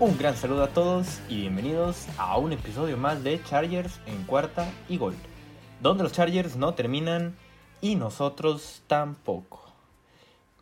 Un gran saludo a todos y bienvenidos a un episodio más de Chargers en cuarta y gol, donde los Chargers no terminan y nosotros tampoco.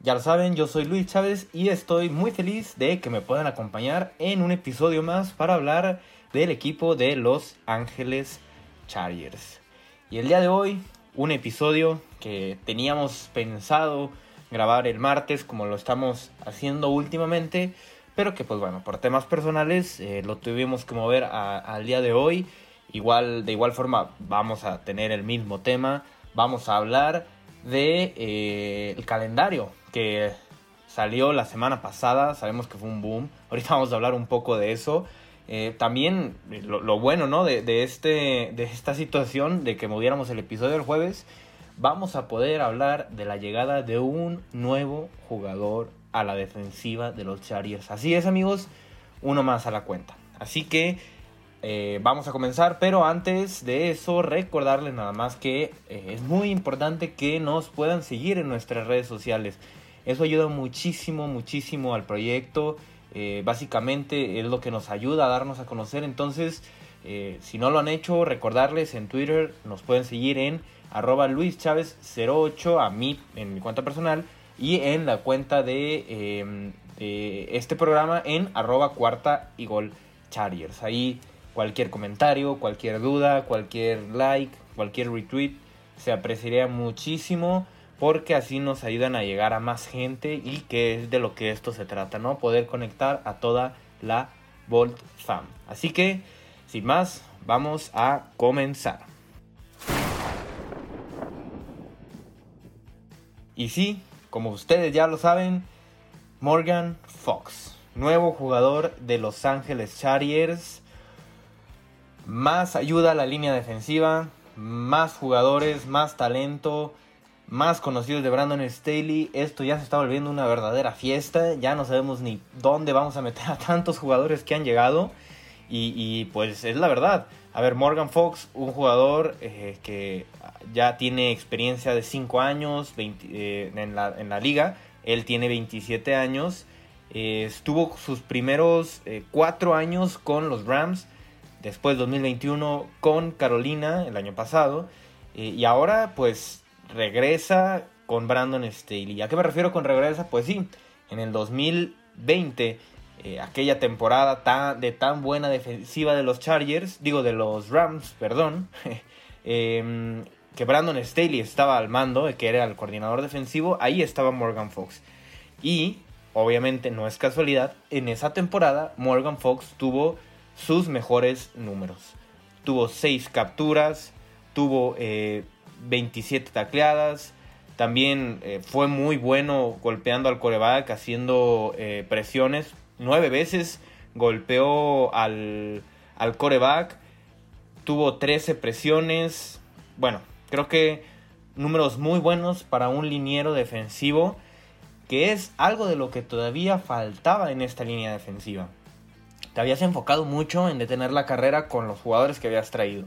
Ya lo saben, yo soy Luis Chávez y estoy muy feliz de que me puedan acompañar en un episodio más para hablar del equipo de Los Ángeles Chargers. Y el día de hoy, un episodio que teníamos pensado grabar el martes como lo estamos haciendo últimamente, pero que pues bueno, por temas personales eh, lo tuvimos que mover al día de hoy. Igual, de igual forma vamos a tener el mismo tema, vamos a hablar de eh, el calendario que salió la semana pasada, sabemos que fue un boom, ahorita vamos a hablar un poco de eso. Eh, también lo, bueno ¿no? de, este, de esta situación de que moviéramos el episodio el jueves, vamos a poder hablar de la llegada de un nuevo jugador a la defensiva de los Chargers. Así es amigos, uno más a la cuenta. Así que eh, vamos a comenzar, pero antes de eso recordarles nada más que eh, es muy importante que nos puedan seguir en nuestras redes sociales. Eso ayuda muchísimo, muchísimo al proyecto. Eh, básicamente es lo que nos ayuda a darnos a conocer. Entonces, si no lo han hecho, recordarles en Twitter nos pueden seguir en arroba Luis Chávez 08 a mí en mi cuenta personal y en la cuenta em, de, este programa en arroba cuarta y gol Chargers. Ahí cualquier comentario, cualquier duda, cualquier like, cualquier retweet se apreciaría muchísimo porque así nos ayudan a llegar a más gente y que es de lo que esto se trata, ¿no? Poder conectar a toda la Volt Fam. Así que, sin más, vamos a comenzar. Y sí, como ustedes ya lo saben, Morgan Fox, nuevo jugador de Los Ángeles Chargers. Más ayuda a la línea defensiva, más jugadores, más talento, más conocidos de Brandon Staley. Esto ya se está volviendo una verdadera fiesta. Ya no sabemos ni dónde vamos a meter a tantos jugadores que han llegado. Y, pues es la verdad. A ver, Morgan Fox, un jugador eh, que ya tiene experiencia de 5 años eh, en, la, liga. Él tiene 27 años. Eh, estuvo sus primeros 4 años con los Rams. Después 2021 con Carolina el año pasado. y ahora pues regresa con Brandon Staley. ¿A qué me refiero con regresa? Pues sí, en el 2020 eh, aquella temporada de tan buena defensiva de los Chargers, digo de los Rams, perdón, em, que Brandon Staley estaba al mando, que era el coordinador defensivo, ahí estaba Morgan Fox. Y, obviamente no es casualidad, en esa temporada Morgan Fox tuvo sus mejores números. Tuvo 6 capturas, tuvo 27 eh, tacleadas, también eh, fue muy bueno golpeando al coreback, haciendo presiones nueve veces golpeó al, al coreback, tuvo 13 presiones. Bueno, creo que números muy buenos para un liniero defensivo, que es algo de lo que todavía faltaba en esta línea defensiva. Te habías enfocado mucho en detener la carrera con los jugadores que habías traído.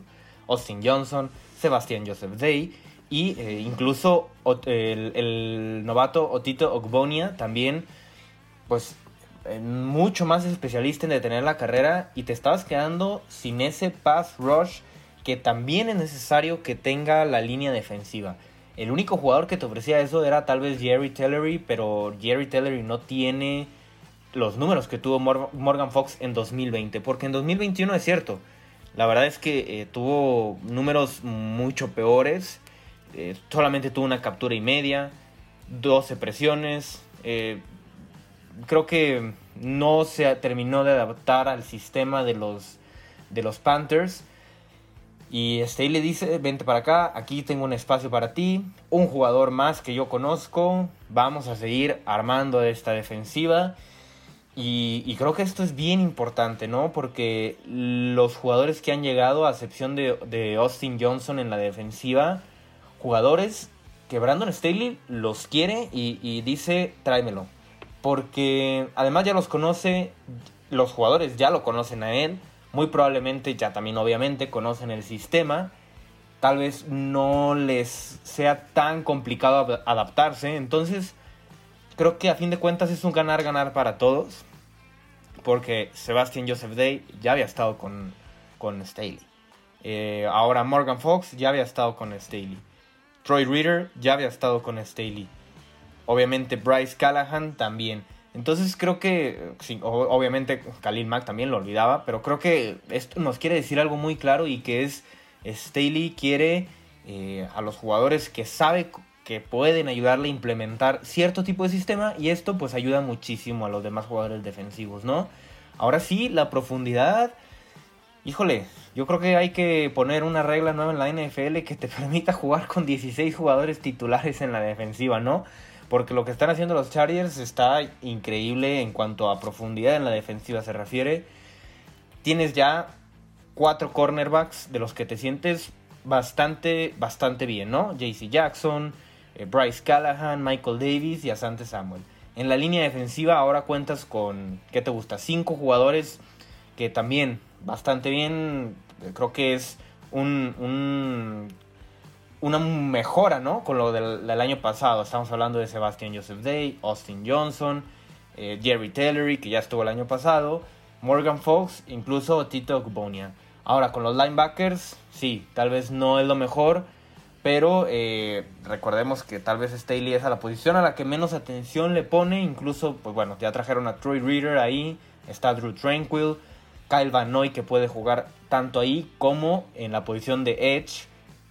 Austin Johnson, Sebastián Joseph Day y eh, incluso el, el, novato Otito Ogbonia también pues mucho más especialista en detener la carrera y te estabas quedando sin ese pass rush que también es necesario que tenga la línea defensiva. El único jugador que te ofrecía eso era tal vez Jerry Tellery, pero Jerry Tellery no tiene los números que tuvo Morgan Fox en 2020, porque en 2021 es cierto, la verdad es que eh, tuvo números mucho peores, eh, solamente tuvo una captura y media, 12 presiones, eh, creo que no se terminó de adaptar al sistema de los, de los Panthers. Y Staley le dice, vente para acá, aquí tengo un espacio para ti, un jugador más que yo conozco, vamos a seguir armando esta defensiva. Y, creo que esto es bien importante, ¿no? Porque los jugadores que han llegado, a excepción de, Austin Johnson en la defensiva, jugadores que Brandon Staley los quiere y dice, tráemelo porque además ya los conoce, los jugadores ya lo conocen a él, muy probablemente ya también obviamente conocen el sistema, tal vez no les sea tan complicado adaptarse, entonces creo que a fin de cuentas es un ganar-ganar para todos. porque Sebastian Joseph Day ya había estado con, con Staley. Eh, ahora Morgan Fox ya había estado con Staley. Troy Reader ya había estado con Staley. Obviamente Bryce Callahan también. Entonces creo que, obviamente Khalil Mack también lo olvidaba, pero creo que esto nos quiere decir algo muy claro y que es Staley quiere eh, a los jugadores que sabe que pueden ayudarle a implementar cierto tipo de sistema y esto pues ayuda muchísimo a los demás jugadores defensivos, ¿no? Ahora sí, la profundidad, híjole, yo creo que hay que poner una regla nueva en la NFL que te permita jugar con 16 jugadores titulares en la defensiva, ¿no? Porque lo que están haciendo los Chargers está increíble en cuanto a profundidad en la defensiva se refiere. Tienes ya cuatro cornerbacks de los que te sientes bastante, bastante bien, ¿no? JC Jackson, eh, Bryce Callahan, Michael Davis y Asante Samuel. En la línea defensiva ahora cuentas con, ¿qué te gusta? Cinco jugadores que también bastante bien, creo que es un, un una mejora, ¿no? Con lo del, año pasado. Estamos hablando de Sebastian Joseph Day, Austin Johnson, eh, Jerry Tellery, que ya estuvo el año pasado, Morgan Fox, incluso Tito Gbonia. Ahora, con los linebackers, sí, tal vez no es lo mejor, pero eh, recordemos que tal vez Staley es a la posición a la que menos atención le pone. Incluso, pues bueno, ya trajeron a Troy Reader ahí, está Drew Tranquil, Kyle Van Noy que puede jugar tanto ahí como en la posición de Edge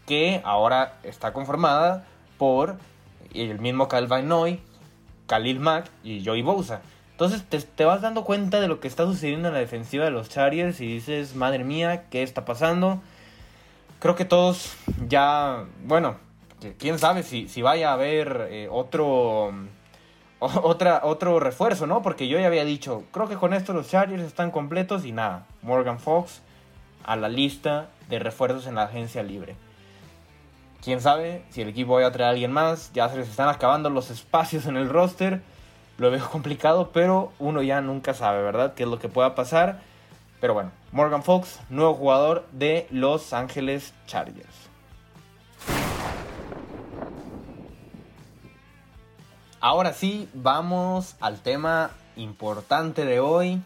que ahora está conformada por el mismo Calvin Noy, Khalil Mack y Joey Bosa. Entonces te, vas dando cuenta de lo que está sucediendo en la defensiva de los Chargers y dices, madre mía, ¿qué está pasando? Creo que todos ya, bueno, quién sabe si, si vaya a haber eh, otro, otro refuerzo, ¿no? Porque yo ya había dicho, creo que con esto los Chargers están completos y nada, Morgan Fox a la lista de refuerzos en la agencia libre. Quién sabe si el equipo va a traer a alguien más. Ya se les están acabando los espacios en el roster. Lo veo complicado, pero uno ya nunca sabe, ¿verdad? Qué es lo que pueda pasar. Pero bueno, Morgan Fox, nuevo jugador de Los Ángeles Chargers. Ahora sí, vamos al tema importante de hoy.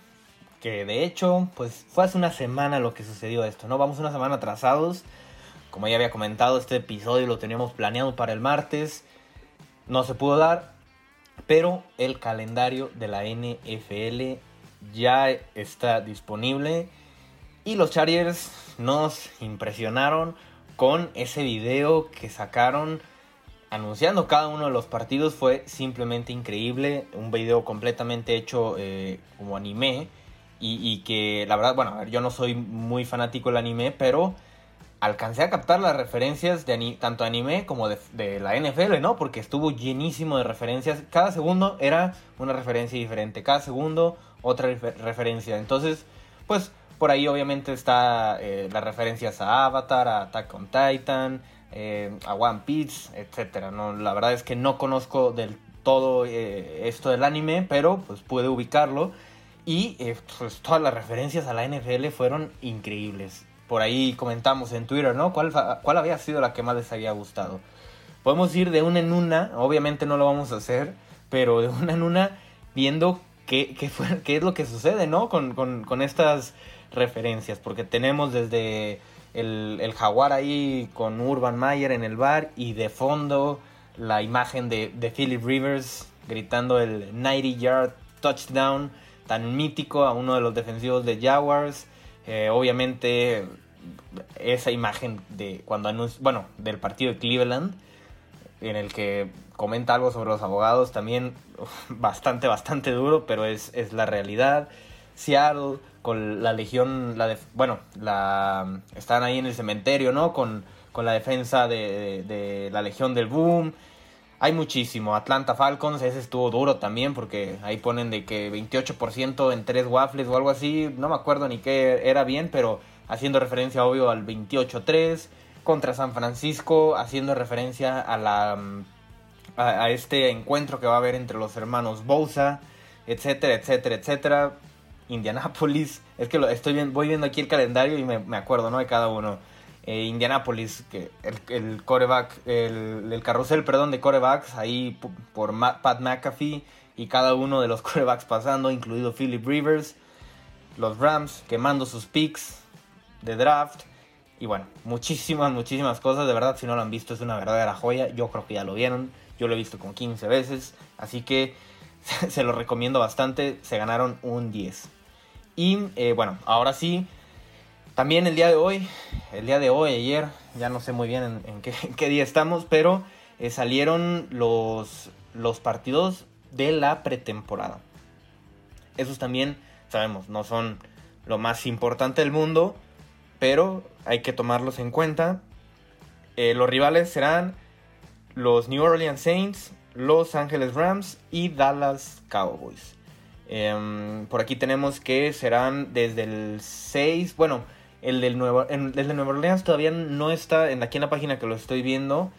Que de hecho, pues fue hace una semana lo que sucedió esto, ¿no? Vamos una semana atrasados. Como ya había comentado, este episodio lo teníamos planeado para el martes. No se pudo dar. Pero el calendario de la NFL ya está disponible. Y los Chargers nos impresionaron con ese video que sacaron anunciando cada uno de los partidos. Fue simplemente increíble. Un video completamente hecho eh, como anime. Y, y, que la verdad, bueno, yo no soy muy fanático del anime, pero alcancé a captar las referencias de tanto anime como de, la NFL, ¿no? Porque estuvo llenísimo de referencias. Cada segundo era una referencia diferente. Cada segundo otra referencia. Entonces, pues por ahí obviamente está eh, las referencias a Avatar, a Attack on Titan, eh, a One Piece, etcétera. ¿no? La verdad es que no conozco del todo eh, esto del anime, pero pues pude ubicarlo. Y pues todas las referencias a la NFL fueron increíbles por ahí comentamos en Twitter, ¿no? ¿Cuál, ¿Cuál había sido la que más les había gustado? Podemos ir de una en una, obviamente no lo vamos a hacer, pero de una en una viendo qué, es lo que sucede, ¿no? Con, estas referencias, porque tenemos desde el, jaguar ahí con Urban Mayer en el bar y de fondo la imagen de Philip Rivers gritando el 90 yard touchdown tan mítico a uno de los defensivos de Jaguars. Eh, obviamente esa imagen de cuando bueno, del partido de Cleveland, en el que comenta algo sobre los abogados, también bastante, bastante duro, pero es, es la realidad. Seattle con la legión, la de, bueno, la están ahí en el cementerio, ¿no? Con, con la defensa de, de, la legión del boom. Hay muchísimo. Atlanta Falcons, ese estuvo duro también porque ahí ponen de que 28% en tres waffles o algo así. No me acuerdo ni qué era bien, pero haciendo referencia obvio al 28-3 contra San Francisco, haciendo referencia a la a, este encuentro que va a haber entre los hermanos Bosa, etcétera, etcétera, etcétera. Indianapolis, es que lo estoy viendo, voy viendo aquí el calendario y me, acuerdo, ¿no? De cada uno. Eh, Indianapolis, que el, coreback, el, el, carrusel, perdón, de corebacks, ahí por Pat McAfee y cada uno de los corebacks pasando, incluido Philip Rivers. los Rams quemando sus picks de draft. Y bueno, muchísimas, muchísimas cosas. De verdad, si no lo han visto, es una verdadera joya. Yo creo que ya lo vieron. Yo lo he visto con 15 veces. Así que se lo recomiendo bastante. Se ganaron un 10. Y eh, bueno, ahora sí. También el día de hoy, el día de hoy, ayer, ya no sé muy bien en, qué, día estamos, pero eh, salieron los, los partidos de la pretemporada. Esos también, sabemos, no son lo más importante del mundo, pero hay que tomarlos en cuenta. Eh, los rivales serán los New Orleans Saints, Los Angeles Rams y Dallas Cowboys. Em, por aquí tenemos que serán desde el 6, bueno, el del Nuevo, desde Nueva Orleans todavía no está, aquí en la página que lo estoy viendo,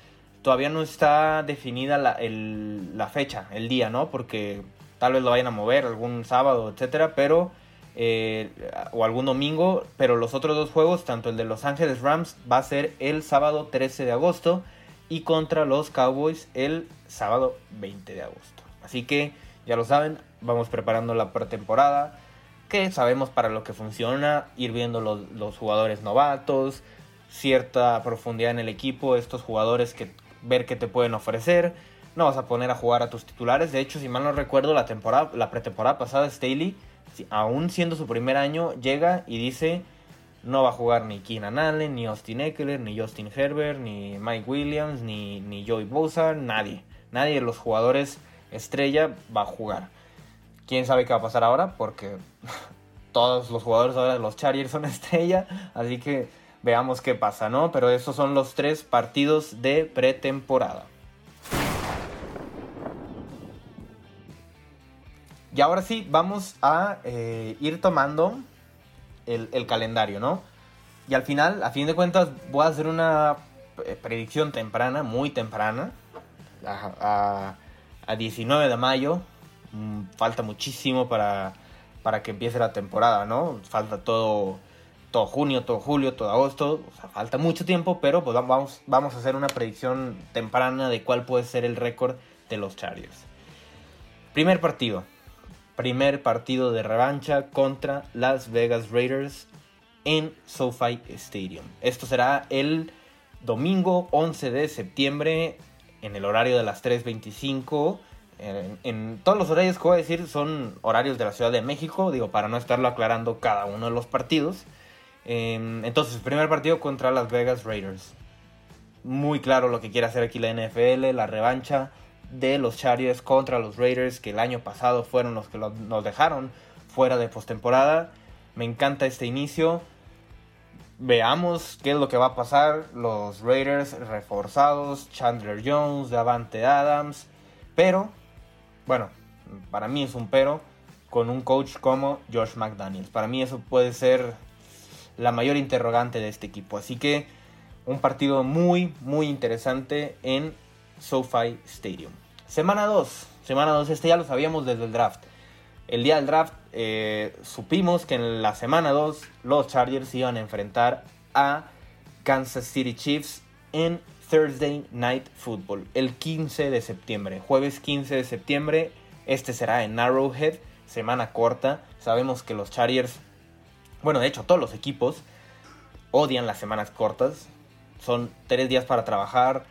todavía no está definida la, la fecha, el día, ¿no? Porque tal vez lo vayan a mover algún sábado, etcétera, pero eh, o algún domingo, pero los otros dos juegos, tanto el de Los Ángeles Rams va a ser el sábado 13 de agosto y contra los Cowboys el sábado 20 de agosto. Así que ya lo saben, vamos preparando la pretemporada, que sabemos para lo que funciona, ir viendo los, jugadores novatos, cierta profundidad en el equipo, estos jugadores que ver qué te pueden ofrecer. No vas a poner a jugar a tus titulares. De hecho, si mal no recuerdo, la temporada, la pretemporada pasada, Staley aún siendo su primer año, llega y dice, no va a jugar ni Keenan Allen, ni Austin Eckler, ni Justin Herbert, ni Mike Williams, ni, ni Joey Bosa, nadie. Nadie de los jugadores estrella va a jugar. ¿Quién sabe qué va a pasar ahora? Porque todos los jugadores ahora los Chargers son estrella, así que veamos qué pasa, ¿no? Pero esos son los tres partidos de pretemporada. Y ahora sí, vamos a eh, ir tomando el, calendario, ¿no? Y al final, a fin de cuentas, voy a hacer una eh, predicción temprana, muy temprana, a, 19 de mayo. Mm, falta muchísimo para, para que empiece la temporada, ¿no? Falta todo, todo junio, todo julio, todo agosto. Falta mucho tiempo, pero pues vamos, vamos a hacer una predicción temprana de cuál puede ser el récord de los Chargers. Primer partido primer partido de revancha contra Las Vegas Raiders en SoFi Stadium. Esto será el domingo 11 de septiembre en el horario de las 3.25. En, todos los horarios que voy a decir son horarios de la Ciudad de México, digo, para no estarlo aclarando cada uno de los partidos. Em, entonces, primer partido contra Las Vegas Raiders. Muy claro lo que quiere hacer aquí la NFL, la revancha de los Chargers contra los Raiders, que el año pasado fueron los que nos dejaron fuera de postemporada. Me encanta este inicio. Veamos qué es lo que va a pasar. Los Raiders reforzados, Chandler Jones, Davante Adams. Pero, bueno, para mí es un pero con un coach como Josh McDaniels. Para mí eso puede ser la mayor interrogante de este equipo. Así que un partido muy, muy interesante en SoFi Stadium. Semana 2. Semana 2, este ya lo sabíamos desde el draft. El día del draft eh, supimos que en la semana 2 los Chargers iban a enfrentar a Kansas City Chiefs en Thursday Night Football, el 15 de septiembre. Jueves 15 de septiembre, este será en Arrowhead, semana corta. Sabemos que los Chargers, bueno, de hecho todos los equipos odian las semanas cortas. Son tres días para trabajar,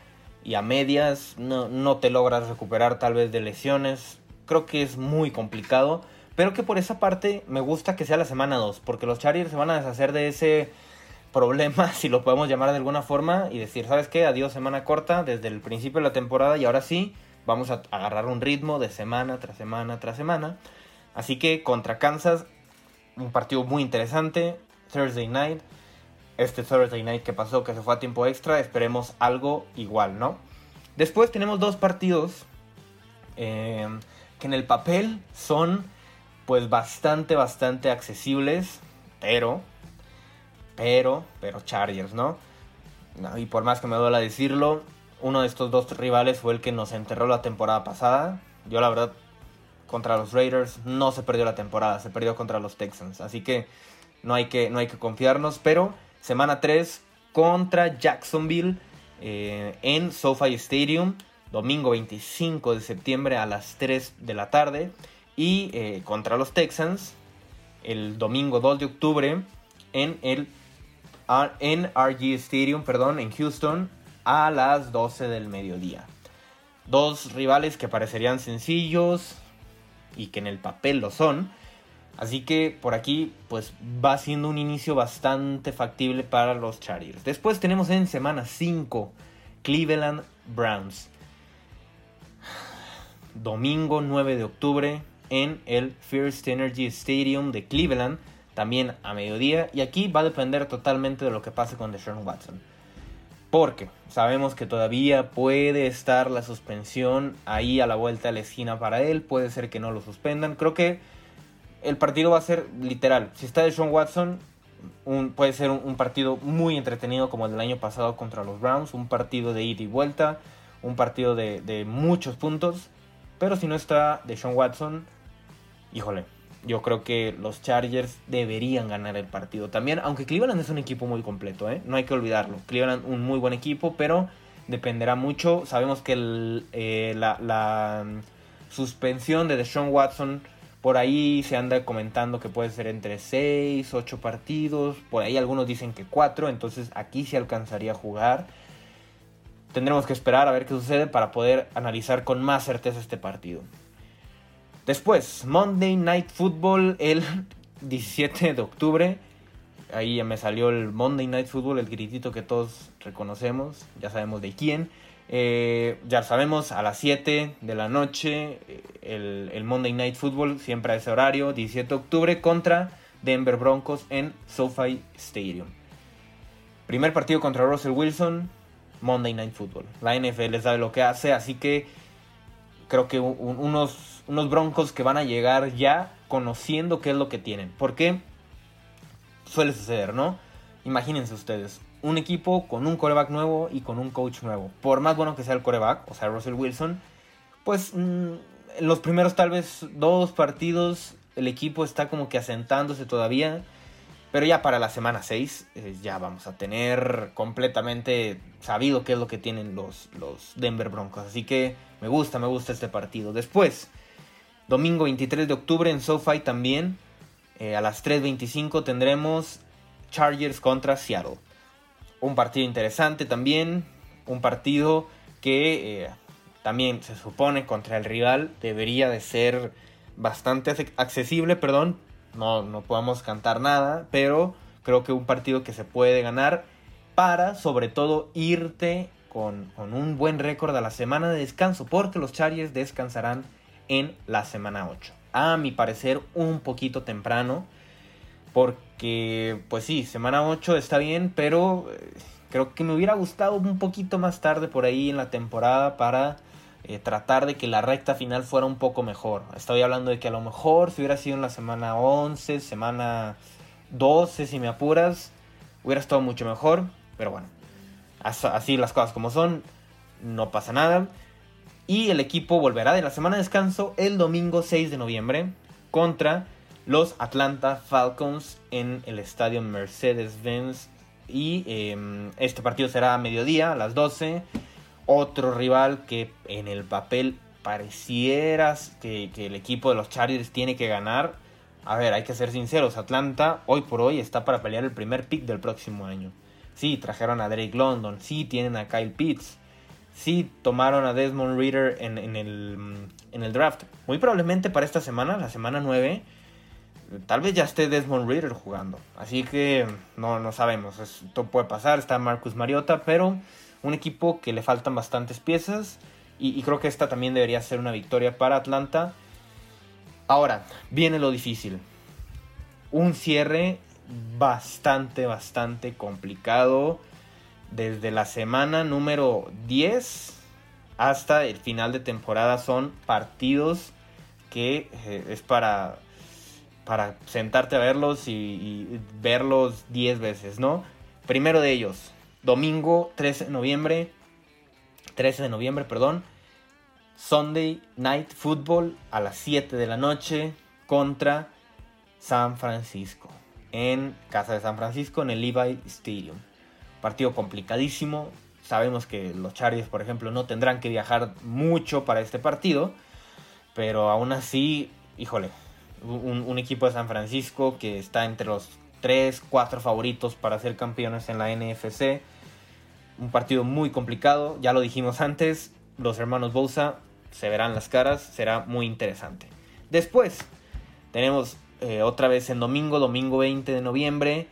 y a medias no, no te logras recuperar tal vez de lesiones. Creo que es muy complicado. Pero que por esa parte me gusta que sea la semana 2. Porque los Chargers se van a deshacer de ese problema, si lo podemos llamar de alguna forma. Y decir, ¿sabes qué? Adiós semana corta desde el principio de la temporada. Y ahora sí, vamos a agarrar un ritmo de semana tras semana tras semana. Así que contra Kansas, un partido muy interesante. Thursday night este Thursday Night que pasó, que se fue a tiempo extra, esperemos algo igual, ¿no? Después tenemos dos partidos eh, que en el papel son pues bastante, bastante accesibles, pero, pero, pero Chargers, ¿no? Y por más que me duela decirlo, uno de estos dos rivales fue el que nos enterró la temporada pasada. Yo la verdad, contra los Raiders no se perdió la temporada, se perdió contra los Texans. Así que no hay que, no hay que confiarnos, pero Semana 3 contra Jacksonville eh, en SoFi Stadium. Domingo 25 de septiembre a las 3 de la tarde. Y eh, contra los Texans el domingo 2 de octubre en el NRG Stadium, perdón, en Houston a las 12 del mediodía. Dos rivales que parecerían sencillos y que en el papel lo son. Así que por aquí pues va siendo un inicio bastante factible para los Chargers. Después tenemos en semana 5 Cleveland Browns. Domingo 9 de octubre en el First Energy Stadium de Cleveland, también a mediodía. Y aquí va a depender totalmente de lo que pase con Deshaun Watson. Porque sabemos que todavía puede estar la suspensión ahí a la vuelta de la esquina para él. Puede ser que no lo suspendan. Creo que el partido va a ser literal. Si está Deshaun Watson, puede ser un, partido muy entretenido como el del año pasado contra los Browns. Un partido de ida y vuelta. Un partido de, de muchos puntos. Pero si no está Deshaun Watson, híjole, yo creo que los Chargers deberían ganar el partido también, aunque Cleveland es un equipo muy completo, ¿eh? no hay que olvidarlo. Cleveland un muy buen equipo, pero dependerá mucho. Sabemos que eh, la, mm, suspensión de Deshaun Watson, por ahí se anda comentando que puede ser entre 6, 8 partidos, por ahí algunos dicen que 4, entonces aquí se alcanzaría a jugar. Tendremos que esperar a ver qué sucede para poder analizar con más certeza este partido. Después, Monday Night Football el 17 de octubre. Ahí ya me salió el Monday Night Football, el gritito que todos reconocemos. Ya sabemos de quién. Eh, ya sabemos, a las 7 de la noche, eh, el, Monday Night Football, siempre a ese horario, 17 de octubre, contra Denver Broncos en SoFi Stadium. Primer partido contra Russell Wilson, Monday Night Football. La NFL sabe lo que hace, así que creo que unos unos Broncos que van a llegar ya conociendo qué es lo que tienen. Porque suele suceder, ¿no? Imagínense ustedes, un equipo con un coreback nuevo y con un coach nuevo. Por más bueno que sea el coreback, o sea, Russell Wilson, pues mm, en los primeros tal vez dos partidos el equipo está como que asentándose todavía. Pero ya para la semana 6 eh, ya vamos a tener completamente sabido qué es lo que tienen los, los Denver Broncos. Así que me gusta, me gusta este partido. Después, Domingo 23 de octubre en SoFi también. Eh, a las 3.25 tendremos Chargers contra Seattle. Un partido interesante también. Un partido que eh, también se supone contra el rival debería de ser bastante accesible, perdón. No, no podemos cantar nada, pero creo que un partido que se puede ganar para sobre todo irte con, con un buen récord a la semana de descanso, porque los Chargers descansarán en la semana 8. A mi parecer un poquito temprano. Porque, pues sí, semana 8 está bien, pero eh, creo que me hubiera gustado un poquito más tarde por ahí en la temporada para eh, tratar de que la recta final fuera un poco mejor. Estoy hablando de que a lo mejor si hubiera sido en la semana 11, semana 12, si me apuras, hubiera estado mucho mejor. Pero bueno, así las cosas como son, no pasa nada. Y el equipo volverá de la semana de descanso el domingo 6 de noviembre contra los Atlanta Falcons en el estadio Mercedes-Benz. Y em, este partido será a mediodía, a las 12. Otro rival que en el papel pareciera que, que el equipo de los Chargers tiene que ganar. A ver, hay que ser sinceros, Atlanta hoy por hoy está para pelear el primer pick del próximo año. Sí, trajeron a Drake London, sí, tienen a Kyle Pitts, sí tomaron a Desmond Reader en, el, en, el, draft. Muy probablemente para esta semana, la semana 9, tal vez ya esté Desmond Reader jugando. Así que no, no sabemos, esto puede pasar. Está Marcus Mariota, pero un equipo que le faltan bastantes piezas. Y, y creo que esta también debería ser una victoria para Atlanta. Ahora, viene lo difícil. Un cierre bastante, bastante complicado desde la semana número 10 hasta el final de temporada son partidos que eh, es para, para sentarte a verlos y, verlos 10 veces, ¿no? Primero de ellos, domingo 13 de noviembre, 13 de noviembre, perdón, Sunday Night Football a las 7 de la noche contra San Francisco, en casa de San Francisco, en el Levi Stadium. Partido complicadísimo. Sabemos que los Chargers, por ejemplo, no tendrán que viajar mucho para este partido. Pero aún así, híjole, un, equipo de San Francisco que está entre los 3, 4 favoritos para ser campeones en la NFC. Un partido muy complicado, ya lo dijimos antes, los hermanos Bosa se verán las caras, será muy interesante. Después tenemos eh, otra vez en domingo, domingo 20 de noviembre,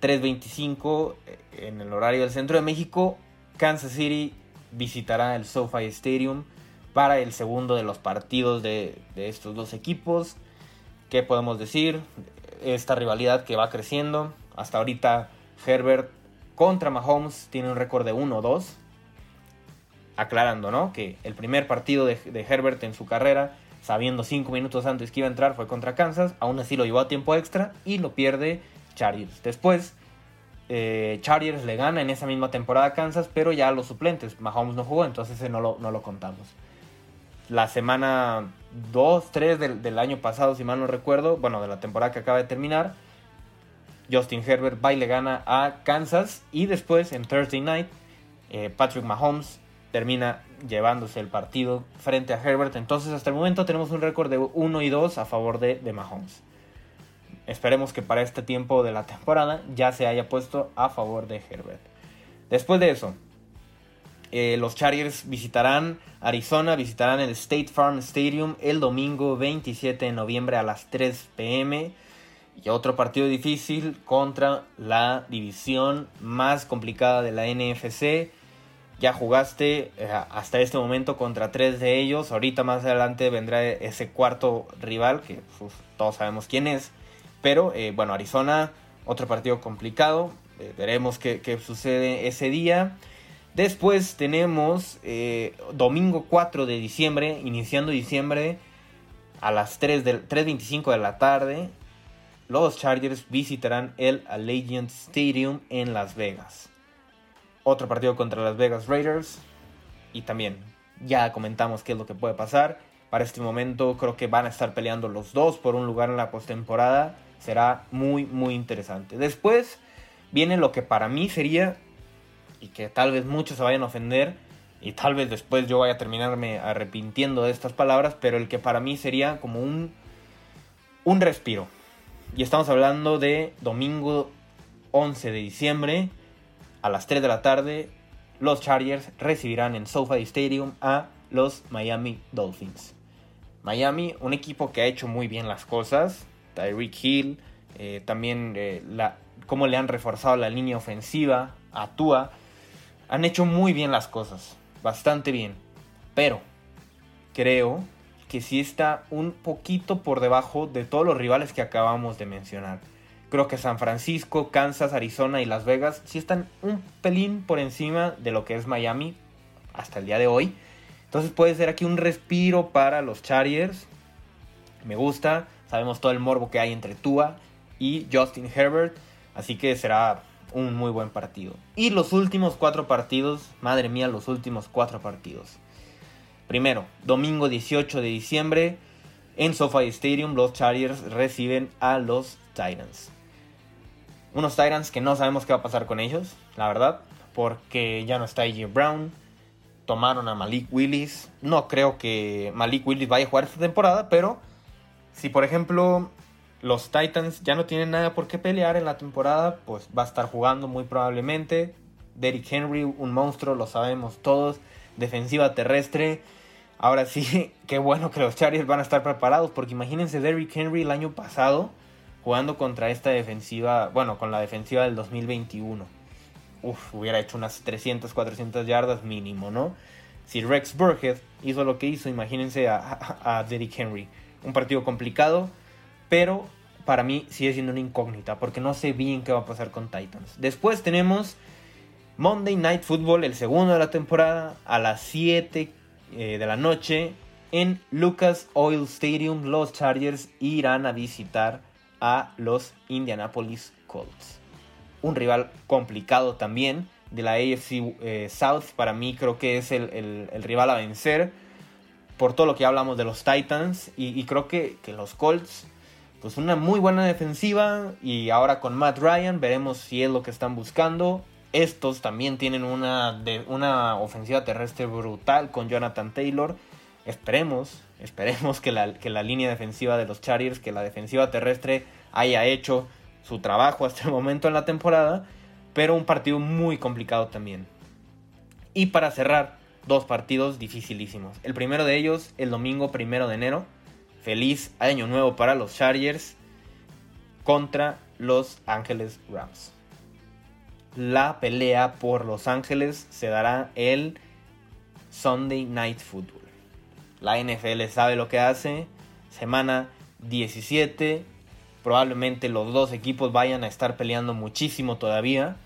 3.25 eh, en el horario del centro de México, Kansas City visitará el SoFi Stadium para el segundo de los partidos de, estos dos equipos. ¿Qué podemos decir? Esta rivalidad que va creciendo. Hasta ahorita Herbert contra Mahomes tiene un récord de 1-2. Aclarando, ¿no? Que el primer partido de, de Herbert en su carrera, sabiendo 5 minutos antes que iba a entrar, fue contra Kansas. Aún así lo llevó a tiempo extra y lo pierde Chargers. Después eh, Chargers le gana en esa misma temporada a Kansas, pero ya los suplentes. Mahomes no jugó, entonces ese no lo, no lo contamos. La semana 2, 3 del, año pasado, si mal no recuerdo, bueno, de la temporada que acaba de terminar, Justin Herbert va y le gana a Kansas. Y después, en Thursday Night, eh, Patrick Mahomes termina llevándose el partido frente a Herbert. Entonces, hasta el momento tenemos un récord de 1 y 2 a favor de, de Mahomes. Esperemos que para este tiempo de la temporada ya se haya puesto a favor de Herbert. Después de eso, eh, los Chargers visitarán Arizona, visitarán el State Farm Stadium el domingo 27 de noviembre a las 3 pm. Y otro partido difícil contra la división más complicada de la NFC. Ya jugaste eh, hasta este momento contra tres de ellos. Ahorita más adelante vendrá ese cuarto rival que todos sabemos quién es. Pero eh, bueno, Arizona, otro partido complicado. Eh, veremos qué, sucede ese día. Después tenemos eh, domingo 4 de diciembre, iniciando diciembre a las 3 3.25 de la tarde. Los Chargers visitarán el Allegiant Stadium en Las Vegas. Otro partido contra Las Vegas Raiders. Y también ya comentamos qué es lo que puede pasar. Para este momento creo que van a estar peleando los dos por un lugar en la postemporada será muy, muy interesante. Después viene lo que para mí sería, y que tal vez muchos se vayan a ofender, y tal vez después yo vaya a terminarme arrepintiendo de estas palabras, pero el que para mí sería como un, un respiro. Y estamos hablando de domingo 11 de diciembre a las 3 de la tarde. Los Chargers recibirán en SoFi Stadium a los Miami Dolphins. Miami, un equipo que ha hecho muy bien las cosas, Tyreek Hill, eh, también eh, cómo le han reforzado la línea ofensiva a. Han hecho muy bien las cosas, bastante bien. Pero creo que sí está un poquito por debajo de todos los rivales que acabamos de mencionar. Creo que San Francisco, Kansas, Arizona y Las Vegas sí están un pelín por encima de lo que es Miami hasta el día de hoy. Entonces puede ser aquí un respiro para los Chargers. Me gusta. Sabemos todo el morbo que hay entre Tua y Justin Herbert. Así que será un muy buen partido. Y los últimos cuatro partidos, madre mía, los últimos cuatro partidos. Primero, domingo 18 de diciembre, en SoFi Stadium, los Chargers reciben a los Titans. Unos Titans que no sabemos qué va a pasar con ellos, la verdad, porque ya no está AJ Brown. Tomaron a Malik Willis. No creo que Malik Willis vaya a jugar esta temporada, pero si por ejemplo los Titans ya no tienen nada por qué pelear en la temporada, pues va a estar jugando muy probablemente. Derrick Henry, un monstruo, lo sabemos todos. Defensiva terrestre. Ahora sí, qué bueno que los Chargers van a estar preparados, porque imagínense Derrick Henry el año pasado jugando contra esta defensiva, bueno, con la defensiva del 2021. Uf, hubiera hecho unas 300, 400 yardas mínimo, ¿no? Si Rex Burkhead hizo lo que hizo, imagínense a, a Derrick Henry un partido complicado, pero para mí sigue siendo una incógnita porque no sé bien qué va a pasar con Titans. Después tenemos Monday Night Football, el segundo de la temporada, a las 7 eh, de la noche en Lucas Oil Stadium. Los Chargers irán a visitar a los Indianapolis Colts. Un rival complicado también de la AFC eh, South. Para mí creo que es el rival a vencer por todo lo que hablamos de los Titans. Y, creo que, los Colts, pues una muy buena defensiva. Y ahora con Matt Ryan veremos si es lo que están buscando. Estos también tienen una, de, una ofensiva terrestre brutal con Jonathan Taylor. Esperemos Esperemos que la, que la línea defensiva de los Chargers, que la defensiva terrestre haya hecho su trabajo hasta el momento en la temporada, pero un partido muy complicado también. Y para cerrar, dos partidos dificilísimos. El primero de ellos, el domingo primero de enero. Feliz año nuevo para los Chargers contra los Ángeles Rams. La pelea por Los Ángeles se dará el Sunday Night Football. La NFL sabe lo que hace. Semana 17. Probablemente los dos equipos vayan a estar peleando muchísimo todavía.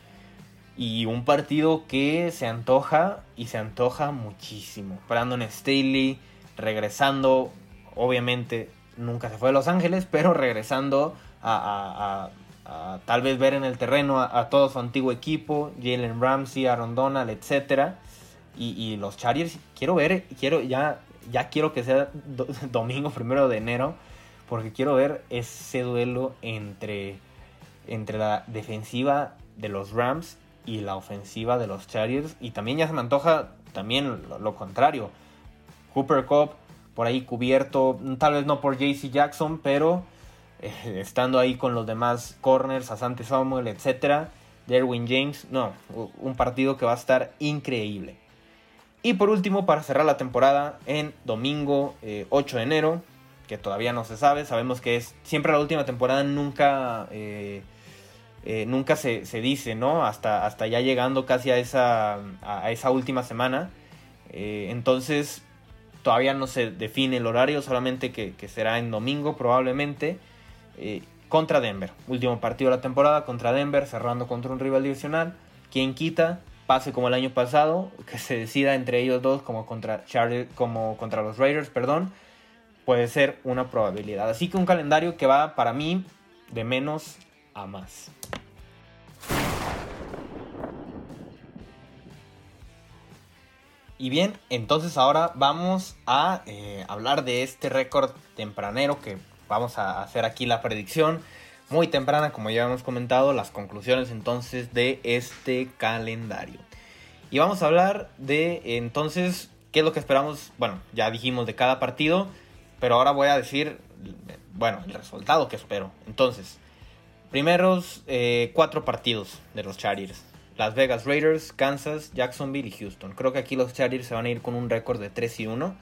Y un partido que se antoja y se antoja muchísimo. Brandon Staley regresando, obviamente nunca se fue a Los Ángeles, pero regresando a, tal vez ver en el terreno a, todo su antiguo equipo, Jalen Ramsey, Aaron Donald, etc. Y, los Chargers, quiero ver, quiero ya, ya quiero que sea domingo primero de enero, porque quiero ver ese duelo entre, entre la defensiva de los Rams y la ofensiva de los Chargers. Y también ya se me antoja también lo, contrario. Cooper Cup por ahí cubierto, tal vez no por JC Jackson, pero eh, estando ahí con los demás corners, Asante Samuel, etc. Derwin James, no, un partido que va a estar increíble. Y por último, para cerrar la temporada, en domingo 8 eh, de enero, que todavía no se sabe, sabemos que es siempre la última temporada, nunca eh, eh, nunca se, dice, ¿no? Hasta, hasta ya llegando casi a esa, a esa última semana. Eh, entonces, todavía no se define el horario, solamente que, será en domingo probablemente. Eh, contra Denver. Último partido de la temporada contra Denver, cerrando contra un rival divisional. Quien quita, pase como el año pasado, que se decida entre ellos dos como contra, Charlie, como contra los Raiders, perdón, puede ser una probabilidad. Así que un calendario que va para mí de menos a más. Y bien, entonces ahora vamos a eh, hablar de este récord tempranero que vamos a hacer aquí la predicción. Muy temprana, como ya hemos comentado, las conclusiones entonces de este calendario. Y vamos a hablar de entonces qué es lo que esperamos. Bueno, ya dijimos de cada partido, pero ahora voy a decir, bueno, el resultado que espero. Entonces, Primeros eh, cuatro partidos de los Chargers. Las Vegas Raiders, Kansas, Jacksonville y Houston. Creo que aquí los Chargers se van a ir con un récord de 3 y 1.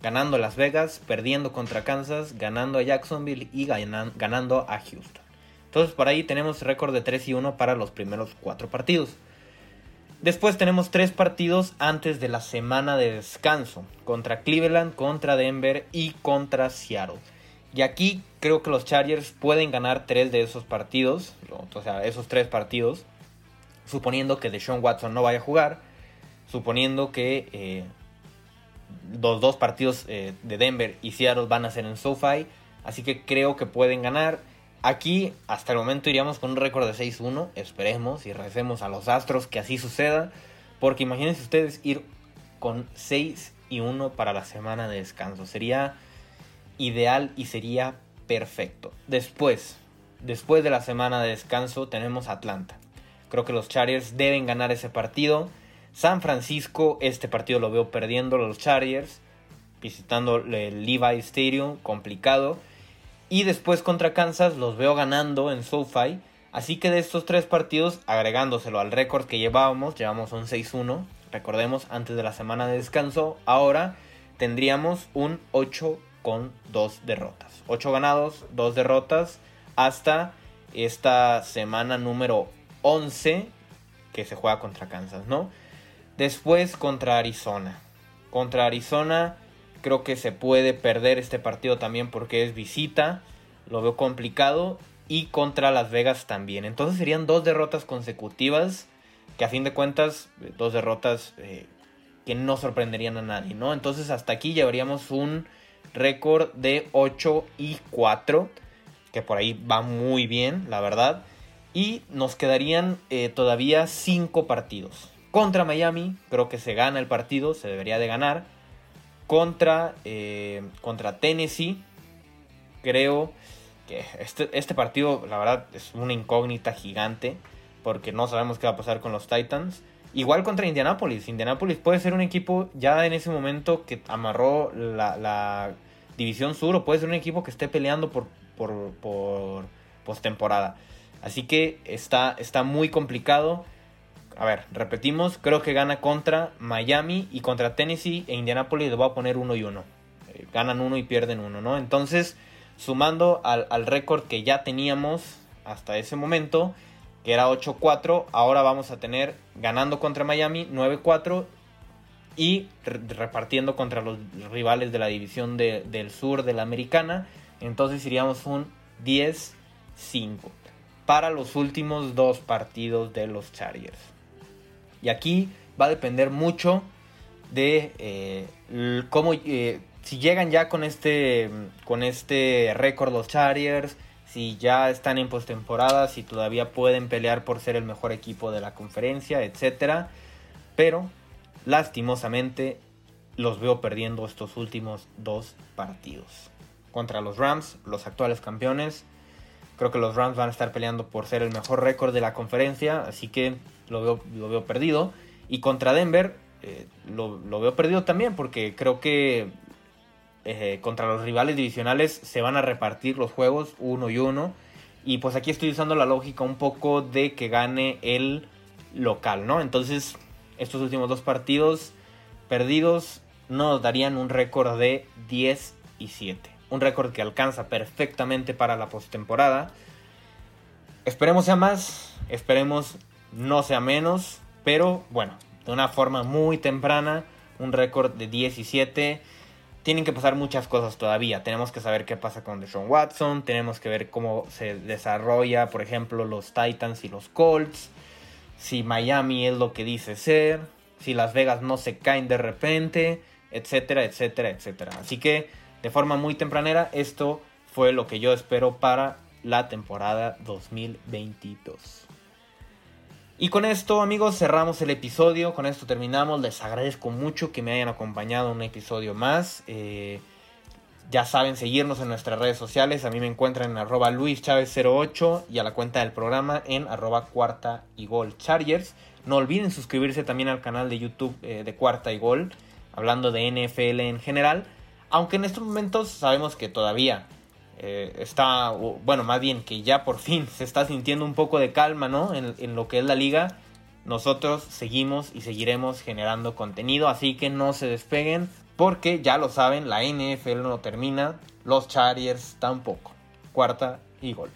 Ganando Las Vegas, perdiendo contra Kansas, ganando a Jacksonville y ganando a Houston. Entonces por ahí tenemos récord de 3 y 1 para los primeros cuatro partidos. Después tenemos tres partidos antes de la semana de descanso. Contra Cleveland, contra Denver y contra Seattle. Y aquí creo que los Chargers pueden ganar tres de esos partidos, o sea, esos tres partidos, suponiendo que Deshaun Watson no vaya a jugar, suponiendo que eh, los dos partidos eh, de Denver y Seattle van a ser en SoFi, así que creo que pueden ganar. Aquí hasta el momento iríamos con un récord de 6-1, esperemos y recemos a los Astros que así suceda, porque imagínense ustedes ir con 6 y 1 para la semana de descanso, sería ideal y sería perfecto. Después, después de la semana de descanso, tenemos Atlanta. Creo que los Chargers deben ganar ese partido. San Francisco, este partido lo veo perdiendo los Chargers, visitando el Levi Stadium, complicado. Y después contra Kansas los veo ganando en SoFi. Así que de estos tres partidos, agregándoselo al récord que llevábamos, llevamos un 6-1. Recordemos, antes de la semana de descanso, ahora tendríamos un 8 con dos derrotas. Ocho ganados, dos derrotas hasta esta semana número 11 que se juega contra Kansas, ¿no? Después contra Arizona. Contra Arizona creo que se puede perder este partido también porque es visita, lo veo complicado y contra Las Vegas también. Entonces serían dos derrotas consecutivas que a fin de cuentas, dos derrotas eh, que no sorprenderían a nadie, ¿no? Entonces hasta aquí llevaríamos un récord de 8 y 4, que por ahí va muy bien, la verdad. Y nos quedarían eh, todavía 5 partidos. Contra Miami, creo que se gana el partido, se debería de ganar. Contra, eh, contra Tennessee, creo que este, este partido, la verdad, es una incógnita gigante, porque no sabemos qué va a pasar con los Titans. Igual contra Indianapolis. Indianapolis puede ser un equipo ya en ese momento que amarró la, División Sur o puede ser un equipo que esté peleando por, por, por postemporada. Así que está, muy complicado. A ver, repetimos, creo que gana contra Miami y contra Tennessee e Indianapolis le voy a poner uno y uno. Eh, ganan uno y pierden uno, ¿no? Entonces, sumando al récord que ya teníamos hasta ese momento, que era 8-4, ahora vamos a tener ganando contra Miami 9-4 y repartiendo contra los rivales de la división del sur de la americana. Entonces iríamos un 10-5 para los últimos dos partidos de los Chargers. Y aquí va a depender mucho de eh, cómo, eh, si llegan ya con este, con este récord los Chargers, si ya están en postemporada, si todavía pueden pelear por ser el mejor equipo de la conferencia, etc. Pero lastimosamente los veo perdiendo estos últimos dos partidos. Contra los Rams, los actuales campeones. Creo que los Rams van a estar peleando por ser el mejor récord de la conferencia, así que lo veo, lo veo perdido. Y contra Denver eh, lo, veo perdido también, porque creo que eh, contra los rivales divisionales se van a repartir los juegos uno y uno. Y pues aquí estoy usando la lógica un poco de que gane el local, ¿no? Entonces estos últimos dos partidos perdidos nos darían un récord de 10 y 7. Un récord que alcanza perfectamente para la postemporada. Esperemos sea más, esperemos no sea menos, pero bueno, de una forma muy temprana, un récord de 17. Tienen que pasar muchas cosas todavía. Tenemos que saber qué pasa con Deshaun Watson, tenemos que ver cómo se desarrolla, por ejemplo, los Titans y los Colts si Miami es lo que dice ser, si Las Vegas no se caen de repente, etcétera, etcétera, etcétera. Así que de forma muy tempranera esto fue lo que yo espero para la temporada 2022. Y con esto amigos cerramos el episodio, con esto terminamos, les agradezco mucho que me hayan acompañado en un episodio más. Eh, ya saben seguirnos en nuestras redes sociales. A mí me encuentran en arroba luischavez08 y a la cuenta del programa en arroba cuarta y gol chargers. No olviden suscribirse también al canal de YouTube eh, de cuarta y gol, hablando de NFL en general. Aunque en estos momentos sabemos que todavía eh, está, bueno, más bien que ya por fin se está sintiendo un poco de calma, ¿no? En, en lo que es la liga. Nosotros seguimos y seguiremos generando contenido, así que no se despeguen. Porque ya lo saben, la NFL no termina, los Chargers tampoco. Cuarta y gol.